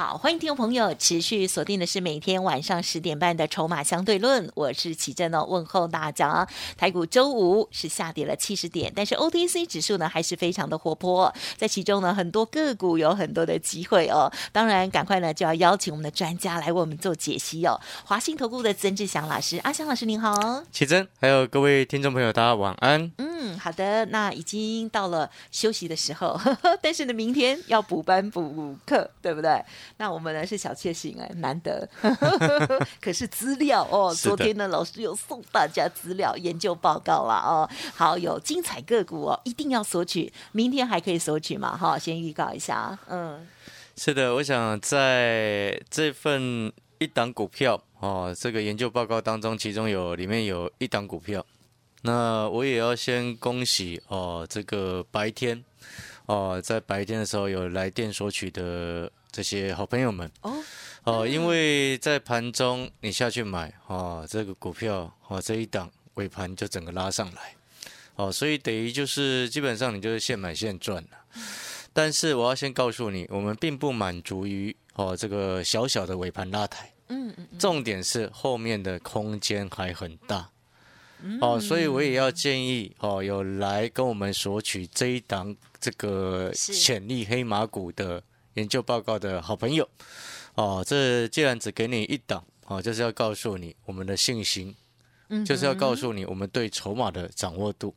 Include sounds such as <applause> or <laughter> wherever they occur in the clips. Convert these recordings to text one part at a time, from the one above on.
好，欢迎听众朋友持续锁定的是每天晚上十点半的《筹码相对论》，我是启正哦，问候大家。台股周五是下跌了七十点，但是 OTC 指数呢还是非常的活泼，在其中呢很多个股有很多的机会哦。当然，赶快呢就要邀请我们的专家来为我们做解析哦。华信投顾的曾志祥老师，阿祥老师您好，启真，还有各位听众朋友，大家晚安。嗯，嗯好的，那已经到了休息的时候，<laughs> 但是呢，明天要补班补课，对不对？那我们呢是小确幸哎，难得。<laughs> 可是资料哦，昨天呢老师有送大家资料研究报告了哦。好，有精彩个股哦，一定要索取，明天还可以索取嘛？哈，先预告一下。嗯，是的，我想在这份一档股票哦，这个研究报告当中，其中有里面有一档股票，那我也要先恭喜哦，这个白天哦，在白天的时候有来电索取的。这些好朋友们。哦哦，因为在盘中你下去买哦，这个股票哦这一档尾盘就整个拉上来。哦，所以等于就是基本上你就是现买现赚了。但是我要先告诉你，我们并不满足于哦这个小小的尾盘拉抬，嗯嗯，重点是后面的空间还很大哦，所以我也要建议哦有来跟我们索取这一档这个潜力黑马股的。研究报告的好朋友，哦，这既然只给你一档，哦，就是要告诉你我们的信心，嗯，就是要告诉你我们对筹码的掌握度。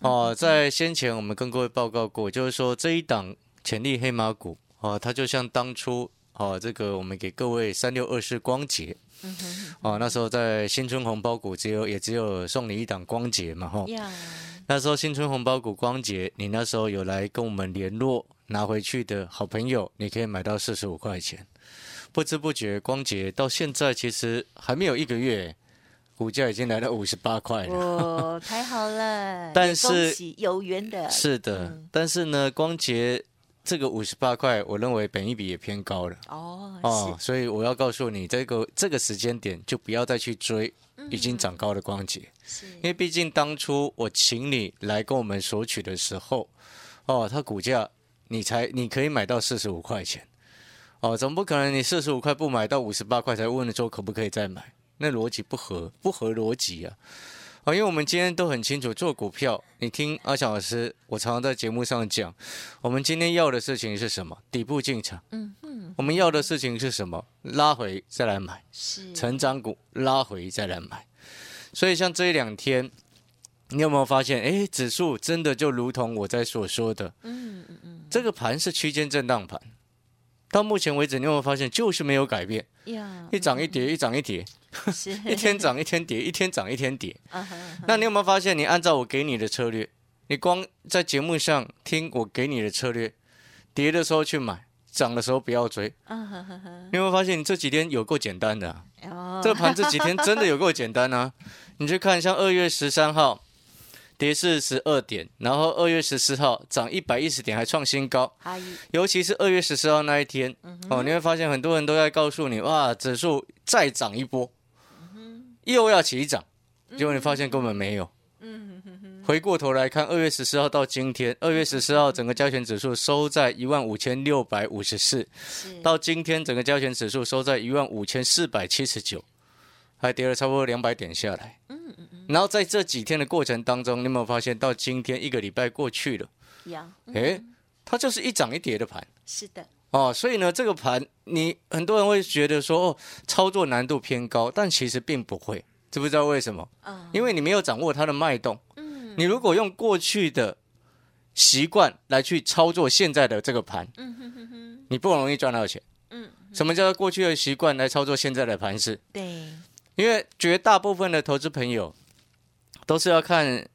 哦，在先前我们跟各位报告过，就是说这一档潜力黑马股，哦，它就像当初，哦，这个我们给各位三六二四光捷，哦，那时候在新春红包股只有也只有送你一档光捷嘛，哈，那时候新春红包股光捷，你那时候有来跟我们联络。拿回去的好朋友，你可以买到四十五块钱。不知不觉，光捷到现在其实还没有一个月，股价已经来到五十八块了。哦，太好了！<laughs> 但是有缘的。是的，但是呢，光捷这个五十八块，我认为本一比也偏高了。哦哦，所以我要告诉你，这个这个时间点就不要再去追已经涨高的光捷，因为毕竟当初我请你来跟我们索取的时候，哦，它股价。你才你可以买到四十五块钱，哦，总不可能你四十五块不买到五十八块才问了说可不可以再买？那逻辑不合，不合逻辑啊！啊，因为我们今天都很清楚，做股票，你听阿翔老师，我常常在节目上讲，我们今天要的事情是什么？底部进场。嗯嗯。我们要的事情是什么？拉回再来买。是。成长股拉回再来买。所以像这一两天。你有没有发现？哎，指数真的就如同我在所说的，嗯嗯嗯，这个盘是区间震荡盘。到目前为止，你有没有发现就是没有改变？一涨一跌，一涨一跌，<laughs> 一天涨一天跌，一天涨一天跌。那你有没有发现？你按照我给你的策略，你光在节目上听我给你的策略，跌的时候去买，涨的时候不要追。你有没有发现？你这几天有够简单的？这盘这几天真的有够简单啊！你去看，像二月十三号。跌四十二点，然后二月十四号涨一百一十点，还创新高。尤其是二月十四号那一天，哦，你会发现很多人都在告诉你，哇，指数再涨一波，又要起涨。结果你发现根本没有。回过头来看，二月十四号到今天，二月十四号整个交权指数收在一万五千六百五十四，到今天整个交权指数收在一万五千四百七十九。还跌了差不多两百点下来，嗯嗯嗯，然后在这几天的过程当中，你有没有发现到今天一个礼拜过去了？有，哎，它就是一涨一跌的盘。是的，哦，所以呢，这个盘你很多人会觉得说，哦，操作难度偏高，但其实并不会，知不知道为什么？嗯，因为你没有掌握它的脉动。嗯，你如果用过去的习惯来去操作现在的这个盘，嗯哼哼哼，你不容易赚到钱。嗯，什么叫做过去的习惯来操作现在的盘势？对。因为绝大部分的投资朋友都是要看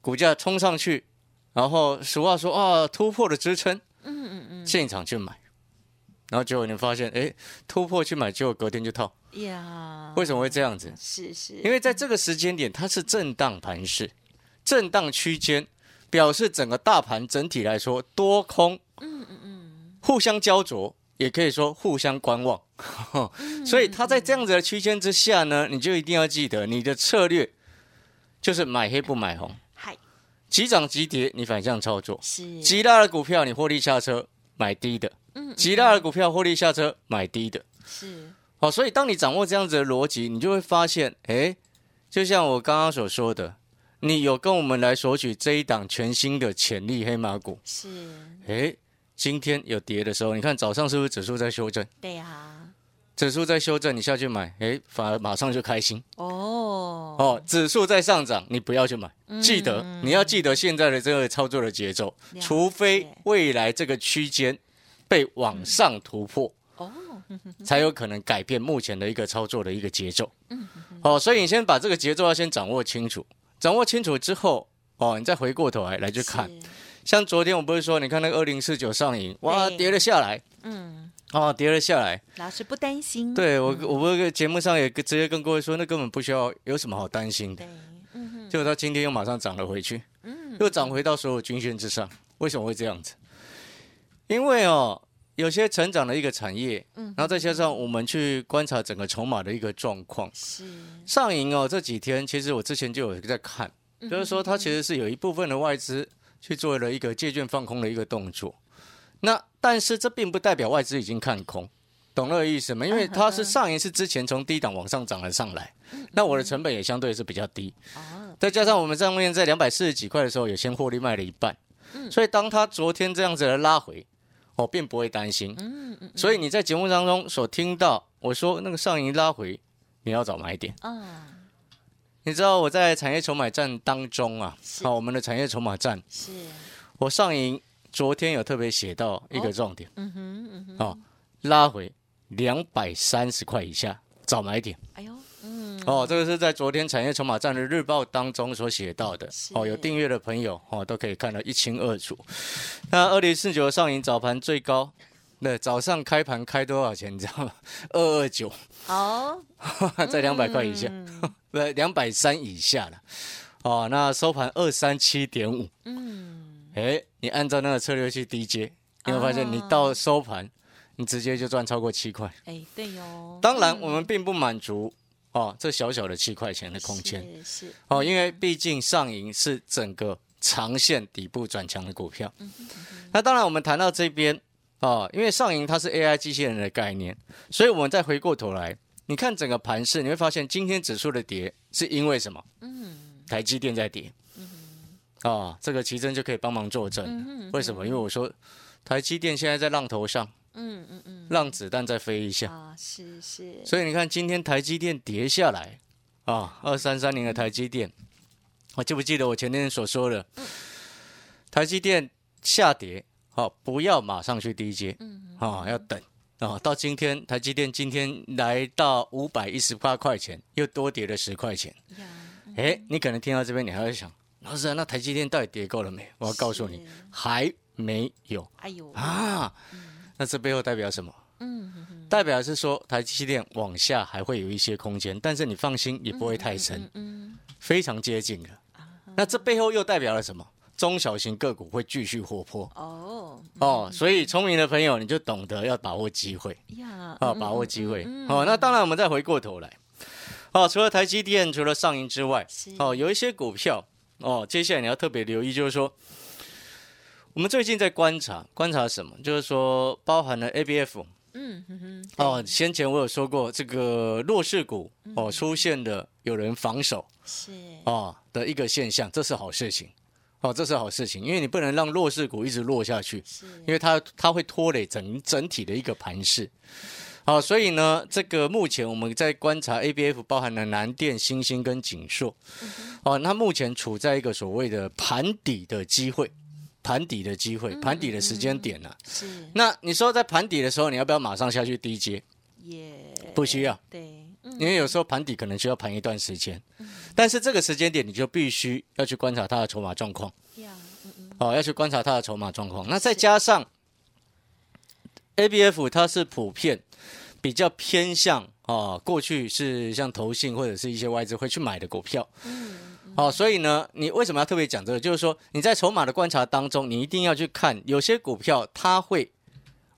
股价冲上去，然后俗话说啊突破了支撑，嗯嗯嗯，现场去买，然后结果你发现，哎，突破去买，结果隔天就套。呀，为什么会这样子？是是，因为在这个时间点它是震荡盘势，震荡区间，表示整个大盘整体来说多空，嗯嗯嗯，互相焦灼，也可以说互相观望。<laughs> 所以它在这样子的区间之下呢，你就一定要记得你的策略就是买黑不买红。嗨，急涨急跌你反向操作，是。急拉的股票你获利下车买低的，嗯，急拉的股票获利下车买低的，是。好，所以当你掌握这样子的逻辑，你就会发现，哎，就像我刚刚所说的，你有跟我们来索取这一档全新的潜力黑马股，是，哎，今天有跌的时候，你看早上是不是指数在修正？对呀，指数在修正，你下去买，哎，反而马上就开心。哦，哦，指数在上涨，你不要去买，记得你要记得现在的这个操作的节奏，除非未来这个区间被往上突破。才有可能改变目前的一个操作的一个节奏。嗯，好，所以你先把这个节奏要先掌握清楚，掌握清楚之后，哦，你再回过头来来去看。像昨天我不是说，你看那个二零四九上影，哇，跌了下来。嗯，哦，跌了下来。老师不担心。对我，我不是节目上也直接跟各位说，那根本不需要有什么好担心的。嗯哼。结果到今天又马上涨了回去，嗯，又涨回到所有均线之上。为什么会这样子？因为哦。有些成长的一个产业，嗯，然后再加上我们去观察整个筹码的一个状况，是上影哦。这几天其实我之前就有在看，就是说它其实是有一部分的外资去做了一个借券放空的一个动作。那但是这并不代表外资已经看空，懂那个意思吗？因为它是上一次之前从低档往上涨了上来，那我的成本也相对是比较低，哦，再加上我们上面在两百四十几块的时候，也先获利卖了一半，嗯，所以当它昨天这样子的拉回。我并不会担心，所以你在节目当中所听到我说那个上影拉回，你要找买点。啊。你知道我在产业筹码战当中啊，好，我们的产业筹码战是，我上影昨天有特别写到一个重点，嗯哼嗯哼，哦，拉回两百三十块以下找买点，哎呦。哦，这个是在昨天产业筹码站的日报当中所写到的。哦，有订阅的朋友哦，都可以看得一清二楚。那二零四九上影早盘最高，那早上开盘开多少钱？你知道吗？<laughs> 二二九。哦，<laughs> 在两百块以下，<laughs> 不，两百三以下了。哦，那收盘二三七点五。嗯。哎，你按照那个策略去低接，你会发现你到收盘，你直接就赚超过七块。哎，对哟。当然，我们并不满足。哦，这小小的七块钱的空间是哦，因为毕竟上影是整个长线底部转强的股票。那当然，我们谈到这边哦，因为上银它是 AI 机器人的概念，所以我们再回过头来，你看整个盘势，你会发现今天指数的跌是因为什么？嗯，台积电在跌。嗯，啊，这个奇珍就可以帮忙作证。为什么？因为我说台积电现在在浪头上。嗯嗯嗯，让子弹再飞一下啊！是是，所以你看今天台积电跌下来啊，二三三零的台积电，我记不记得我前天所说的？台积电下跌，好，不要马上去低接，嗯，啊，要等啊。到今天台积电今天来到五百一十八块钱，又多跌了十块钱。哎，你可能听到这边，你还会想，老师，啊那台积电到底跌够了没？我要告诉你，还没有。哎呦啊！那这背后代表什么？嗯，代表是说台积电往下还会有一些空间，但是你放心，也不会太深，嗯，非常接近了。那这背后又代表了什么？中小型个股会继续活泼。哦哦，所以聪明的朋友你就懂得要把握机会呀，啊，把握机会。哦，那当然我们再回过头来，哦，除了台积电，除了上银之外，哦，有一些股票，哦，接下来你要特别留意，就是说。我们最近在观察，观察什么？就是说，包含了 ABF，嗯哼哼，哦，先前我有说过，这个弱势股哦出现的有人防守是。哦的一个现象，这是好事情，哦，这是好事情，因为你不能让弱势股一直落下去，是，因为它它会拖累整整体的一个盘势，好，所以呢，这个目前我们在观察 ABF，包含了南电、星星跟锦硕，哦，那目前处在一个所谓的盘底的机会。盘底的机会，盘底的时间点呢？是。那你说在盘底的时候，你要不要马上下去低接？也不需要。对。因为有时候盘底可能需要盘一段时间。嗯。但是这个时间点，你就必须要去观察它的筹码状况。要。哦，要去观察它的筹码状况。那再加上 ABF，它是普遍比较偏向啊，过去是像投信或者是一些外资会去买的股票。嗯。好，所以呢，你为什么要特别讲这个？就是说你在筹码的观察当中，你一定要去看有些股票它会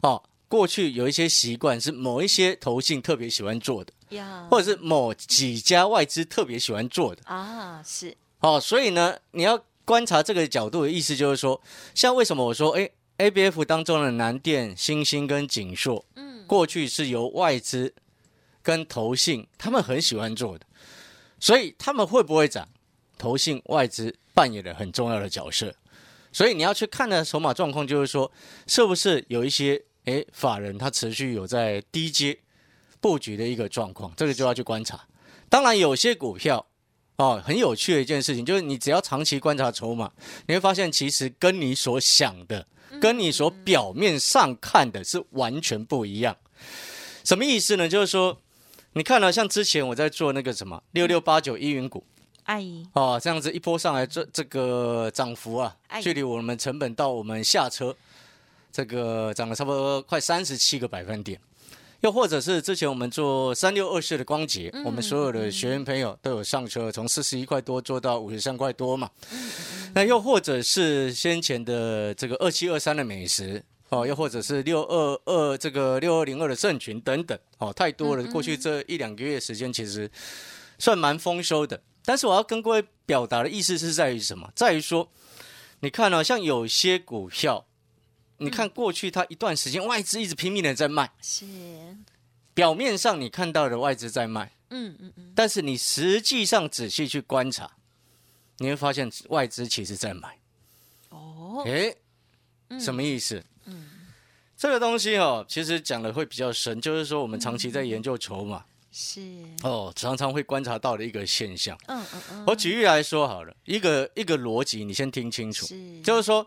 哦，过去有一些习惯是某一些投信特别喜欢做的，或者是某几家外资特别喜欢做的啊，是。哦，所以呢，你要观察这个角度的意思就是说，像为什么我说，哎，A B F 当中的南电、星星跟锦硕，嗯，过去是由外资跟投信他们很喜欢做的，所以他们会不会涨？投信外资扮演了很重要的角色，所以你要去看的筹码状况，就是说，是不是有一些诶法人他持续有在低阶布局的一个状况，这个就要去观察。当然，有些股票。哦，很有趣的一件事情，就是你只要长期观察筹码，你会发现其实跟你所想的，跟你所表面上看的是完全不一样。什么意思呢？就是说，你看了像之前我在做那个什么六六八九一云股，哎，哦，这样子一波上来，这这个涨幅啊，距离我们成本到我们下车，这个涨了差不多快三十七个百分点。又或者是之前我们做三六二四的光捷，我们所有的学员朋友都有上车，从四十一块多做到五十三块多嘛。那又或者是先前的这个二七二三的美食哦，又或者是六二二这个六二零二的盛群等等哦，太多了。过去这一两个月时间，其实算蛮丰收的。但是我要跟各位表达的意思是在于什么？在于说，你看呢，像有些股票。你看过去，它一段时间外资一直拼命的在卖，是表面上你看到的外资在卖，嗯嗯嗯，但是你实际上仔细去观察，你会发现外资其实在买。哦，哎，什么意思？嗯，这个东西哦，其实讲的会比较深，就是说我们长期在研究筹码，是哦，常常会观察到的一个现象。嗯嗯嗯，我举例来说好了，一个一个逻辑，你先听清楚，就是说。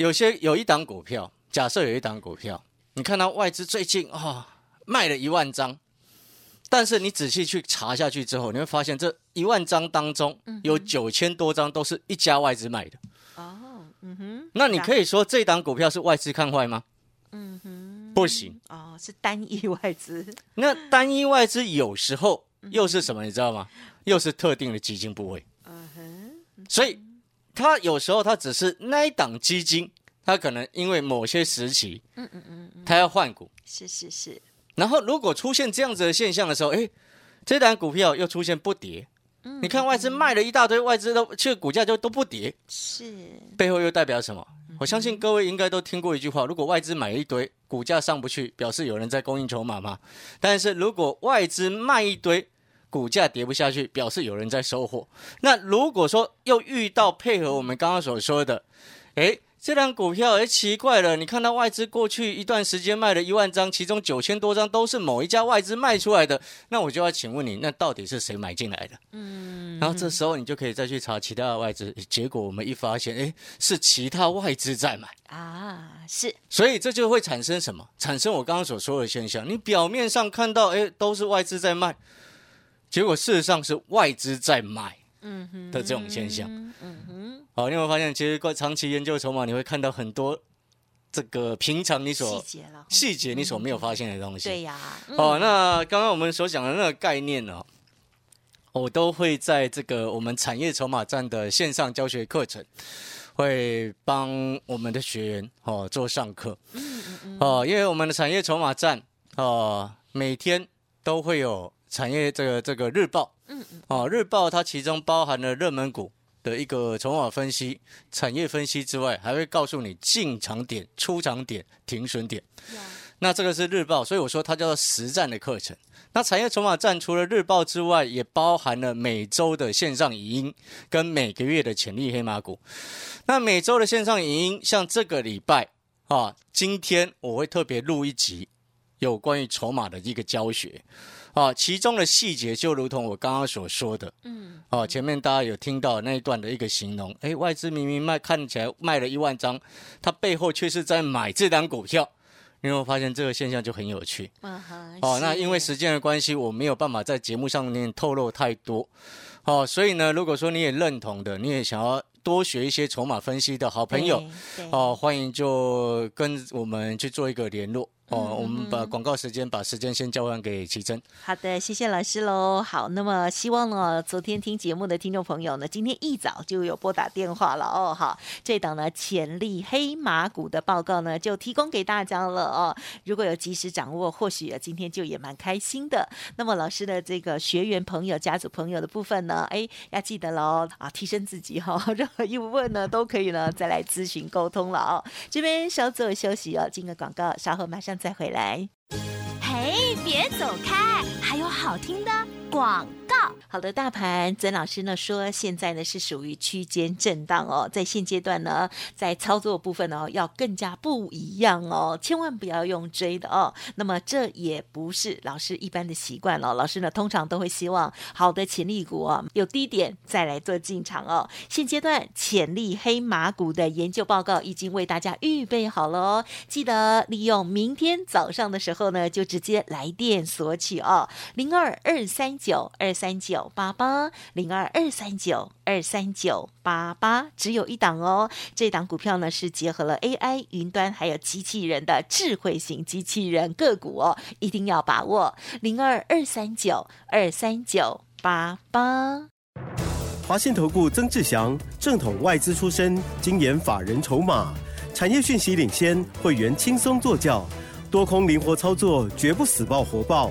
有些有一档股票，假设有一档股票，你看到外资最近啊卖了一万张，但是你仔细去查下去之后，你会发现这一万张当中有九千多张都是一家外资卖的。哦，嗯哼，那你可以说这档股票是外资看坏吗？嗯哼，不行。哦，是单一外资。那单一外资有时候又是什么？你知道吗？又是特定的基金部位。嗯哼，所以。它有时候他只是那一档基金，他可能因为某些时期，嗯嗯嗯，它要换股，是是是。然后如果出现这样子的现象的时候，哎，这档股票又出现不跌，嗯，你看外资卖了一大堆，外资都这个股价就都不跌，是背后又代表什么？我相信各位应该都听过一句话：如果外资买一堆，股价上不去，表示有人在供应筹码嘛。但是如果外资卖一堆，股价跌不下去，表示有人在收货。那如果说又遇到配合我们刚刚所说的，哎，这张股票哎奇怪了，你看到外资过去一段时间卖了一万张，其中九千多张都是某一家外资卖出来的，那我就要请问你，那到底是谁买进来的？嗯，然后这时候你就可以再去查其他的外资，结果我们一发现，哎，是其他外资在买啊，是，所以这就会产生什么？产生我刚刚所说的现象，你表面上看到，哎，都是外资在卖。结果事实上是外资在买的这种现象。嗯哼，好，你有没有发现，其实长期研究筹码，你会看到很多这个平常你所细节了细节你所没有发现的东西。对呀。哦，那刚刚我们所讲的那个概念呢，我都会在这个我们产业筹码站的线上教学课程，会帮我们的学员哦做上课。嗯嗯嗯。哦，因为我们的产业筹码站哦，每天都会有。产业这个这个日报，嗯嗯，哦，日报它其中包含了热门股的一个筹码分析、产业分析之外，还会告诉你进场点、出场点、停损点。那这个是日报，所以我说它叫做实战的课程。那产业筹码站除了日报之外，也包含了每周的线上语音跟每个月的潜力黑马股。那每周的线上语音，像这个礼拜啊，今天我会特别录一集有关于筹码的一个教学。啊，其中的细节就如同我刚刚所说的，嗯，哦，前面大家有听到那一段的一个形容，哎，外资明明卖看起来卖了一万张，它背后却是在买这张股票，你有没有发现这个现象就很有趣？哦，那因为时间的关系，我没有办法在节目上面透露太多，哦，所以呢，如果说你也认同的，你也想要多学一些筹码分析的好朋友，哦，欢迎就跟我们去做一个联络。哦，我们把广告时间，把时间先交还给奇珍。好的，谢谢老师喽。好，那么希望呢，昨天听节目的听众朋友呢，今天一早就有拨打电话了哦。好，这档呢潜力黑马股的报告呢，就提供给大家了哦。如果有及时掌握，或许今天就也蛮开心的。那么老师的这个学员朋友、家族朋友的部分呢，哎，要记得喽啊，提升自己哈。<laughs> 任何疑问呢，都可以呢再来咨询沟通了哦。这边稍作休息哦，进个广告，稍后马上再回来。嘿，别走开，还有好听的广。好的，大盘曾老师呢说，现在呢是属于区间震荡哦，在现阶段呢，在操作部分呢要更加不一样哦，千万不要用追的哦。那么这也不是老师一般的习惯哦，老师呢通常都会希望好的潜力股啊有低点再来做进场哦。现阶段潜力黑马股的研究报告已经为大家预备好了哦，记得利用明天早上的时候呢，就直接来电索取哦，零二二三九二。三九八八零二二三九二三九八八，只有一档哦。这档股票呢是结合了 AI、云端还有机器人的智慧型机器人个股哦，一定要把握零二二三九二三九八八。华信投顾曾志祥，正统外资出身，精研法人筹码，产业讯息领先，会员轻松做教，多空灵活操作，绝不死爆活爆。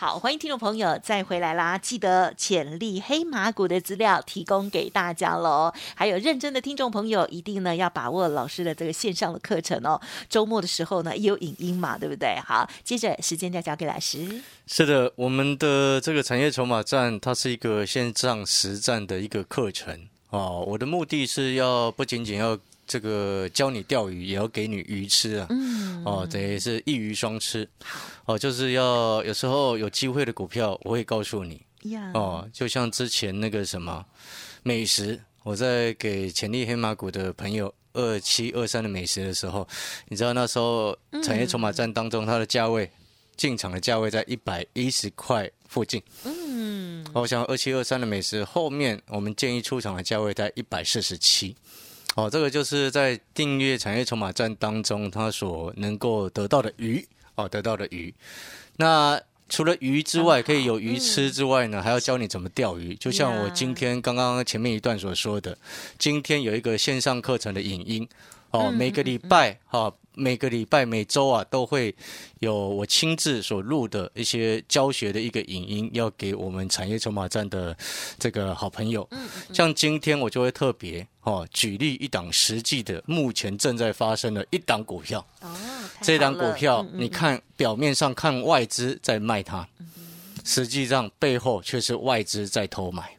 好，欢迎听众朋友再回来啦！记得潜力黑马股的资料提供给大家喽。还有认真的听众朋友，一定呢要把握老师的这个线上的课程哦。周末的时候呢，也有影音嘛，对不对？好，接着时间再交给老师。是的，我们的这个产业筹码站，它是一个线上实战的一个课程哦。我的目的是要不仅仅要。这个教你钓鱼，也要给你鱼吃啊！嗯，哦，等于是一鱼双吃。哦，就是要有时候有机会的股票，我会告诉你。哦，就像之前那个什么美食，我在给潜力黑马股的朋友二七二三的美食的时候，你知道那时候产业筹码战当中，它的价位进场的价位在一百一十块附近。嗯，我想二七二三的美食后面，我们建议出场的价位在一百四十七。哦，这个就是在订阅产业筹码站当中，它所能够得到的鱼哦，得到的鱼。那除了鱼之外，可以有鱼吃之外呢，还要教你怎么钓鱼。就像我今天刚刚前面一段所说的，今天有一个线上课程的影音哦，每个礼拜哈。每个礼拜、每周啊，都会有我亲自所录的一些教学的一个影音，要给我们产业筹码站的这个好朋友。嗯，像今天我就会特别哦，举例一档实际的，目前正在发生的一档股票。哦，这档股票，你看表面上看外资在卖它，实际上背后却是外资在偷买。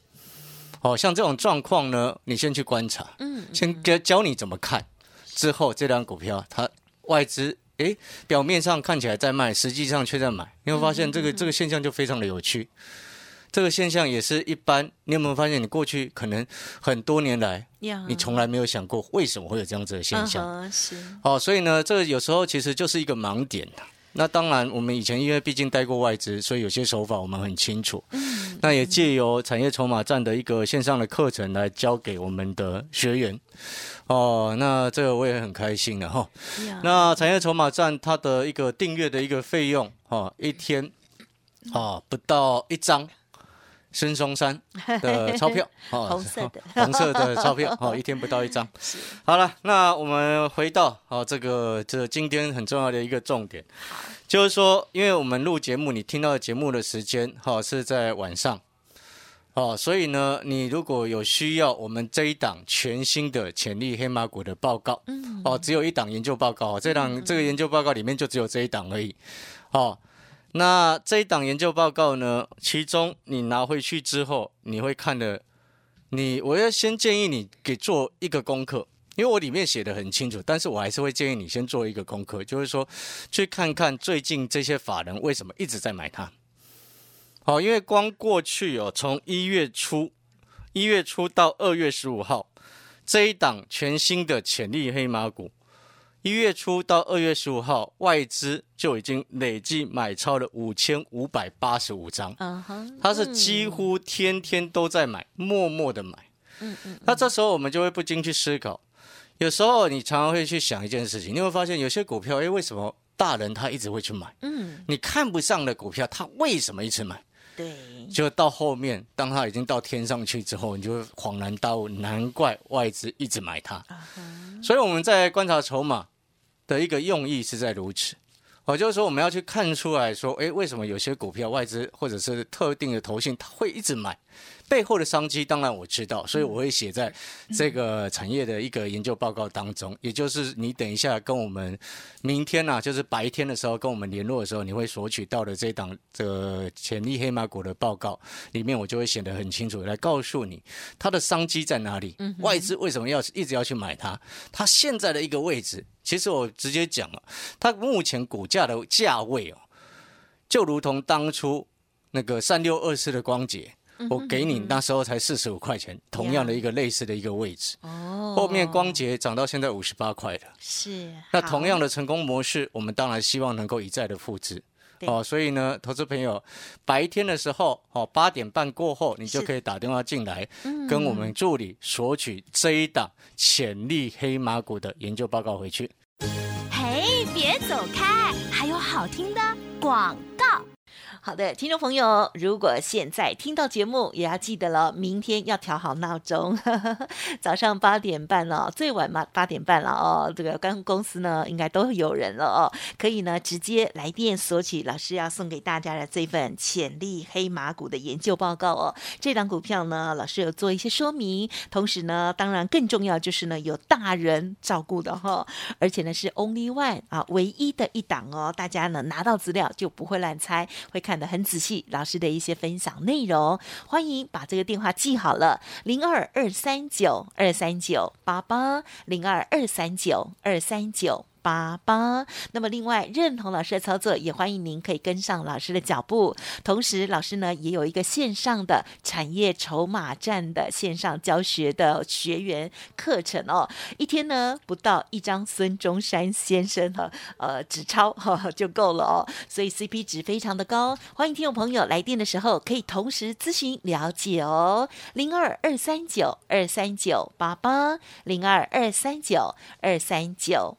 哦，像这种状况呢，你先去观察，嗯，先教教你怎么看，之后这档股票它。外资诶，表面上看起来在卖，实际上却在买。你会发现这个这个现象就非常的有趣。这个现象也是一般。你有没有发现，你过去可能很多年来，你从来没有想过为什么会有这样子的现象？是。哦，所以呢，这个有时候其实就是一个盲点那当然，我们以前因为毕竟待过外资，所以有些手法我们很清楚。嗯。那也借由产业筹码站的一个线上的课程来教给我们的学员。哦，那这个我也很开心的哈。那产业筹码站它的一个订阅的一个费用，哈，一天，哦，不到一张孙中山 <laughs> 的钞票，红色的，<laughs> 红色的钞票，哦，一天不到一张。好了，那我们回到哦，这个这今天很重要的一个重点，就是说，因为我们录节目，你听到节目的时间，哈，是在晚上。哦，所以呢，你如果有需要，我们这一档全新的潜力黑马股的报告，嗯，哦，只有一档研究报告，这档这个研究报告里面就只有这一档而已，哦，那这一档研究报告呢，其中你拿回去之后，你会看的，你我要先建议你给做一个功课，因为我里面写的很清楚，但是我还是会建议你先做一个功课，就是说去看看最近这些法人为什么一直在买它。好，因为光过去哦，从一月初，一月初到二月十五号，这一档全新的潜力黑马股，一月初到二月十五号，外资就已经累计买超了五千五百八十五张。嗯哼，它是几乎天天都在买，默默的买。嗯嗯。那这时候我们就会不禁去思考，有时候你常常会去想一件事情，你会发现有些股票，哎，为什么大人他一直会去买？嗯。你看不上的股票，他为什么一直买？对，就到后面，当他已经到天上去之后，你就恍然大悟，难怪外资一直买它。所以我们在观察筹码的一个用意是在如此，哦，就是说我们要去看出来说，哎，为什么有些股票外资或者是特定的投信，它会一直买？背后的商机当然我知道，所以我会写在这个产业的一个研究报告当中。也就是你等一下跟我们明天呢，就是白天的时候跟我们联络的时候，你会索取到的这档这个潜力黑马股的报告里面，我就会写得很清楚，来告诉你它的商机在哪里，外资为什么要一直要去买它，它现在的一个位置。其实我直接讲了，它目前股价的价位哦，就如同当初那个三六二四的光捷。我给你那时候才四十五块钱，同样的一个类似的一个位置。哦，后面光捷涨到现在五十八块了。是。那同样的成功模式，我们当然希望能够一再的复制。哦，所以呢，投资朋友，白天的时候，哦，八点半过后，你就可以打电话进来，跟我们助理索取这一档潜力黑马股的研究报告回去。嘿，别走开，还有好听的广告。好的，听众朋友，如果现在听到节目，也要记得了，明天要调好闹钟，<laughs> 早上八点半了，最晚嘛八点半了哦。这个刚公司呢，应该都有人了哦，可以呢直接来电索取老师要送给大家的这份潜力黑马股的研究报告哦。这档股票呢，老师有做一些说明，同时呢，当然更重要就是呢，有大人照顾的哈，而且呢是 only one 啊，唯一的一档哦，大家呢拿到资料就不会乱猜，会。看很仔细，老师的一些分享内容，欢迎把这个电话记好了，零二二三九二三九八八，零二二三九二三九。八八，那么另外认同老师的操作，也欢迎您可以跟上老师的脚步。同时，老师呢也有一个线上的产业筹码站的线上教学的学员课程哦，一天呢不到一张孙中山先生的呃纸钞哈 <laughs> 就够了哦，所以 CP 值非常的高。欢迎听众朋友来电的时候，可以同时咨询了解哦，零二二三九二三九八八，零二二三九二三九。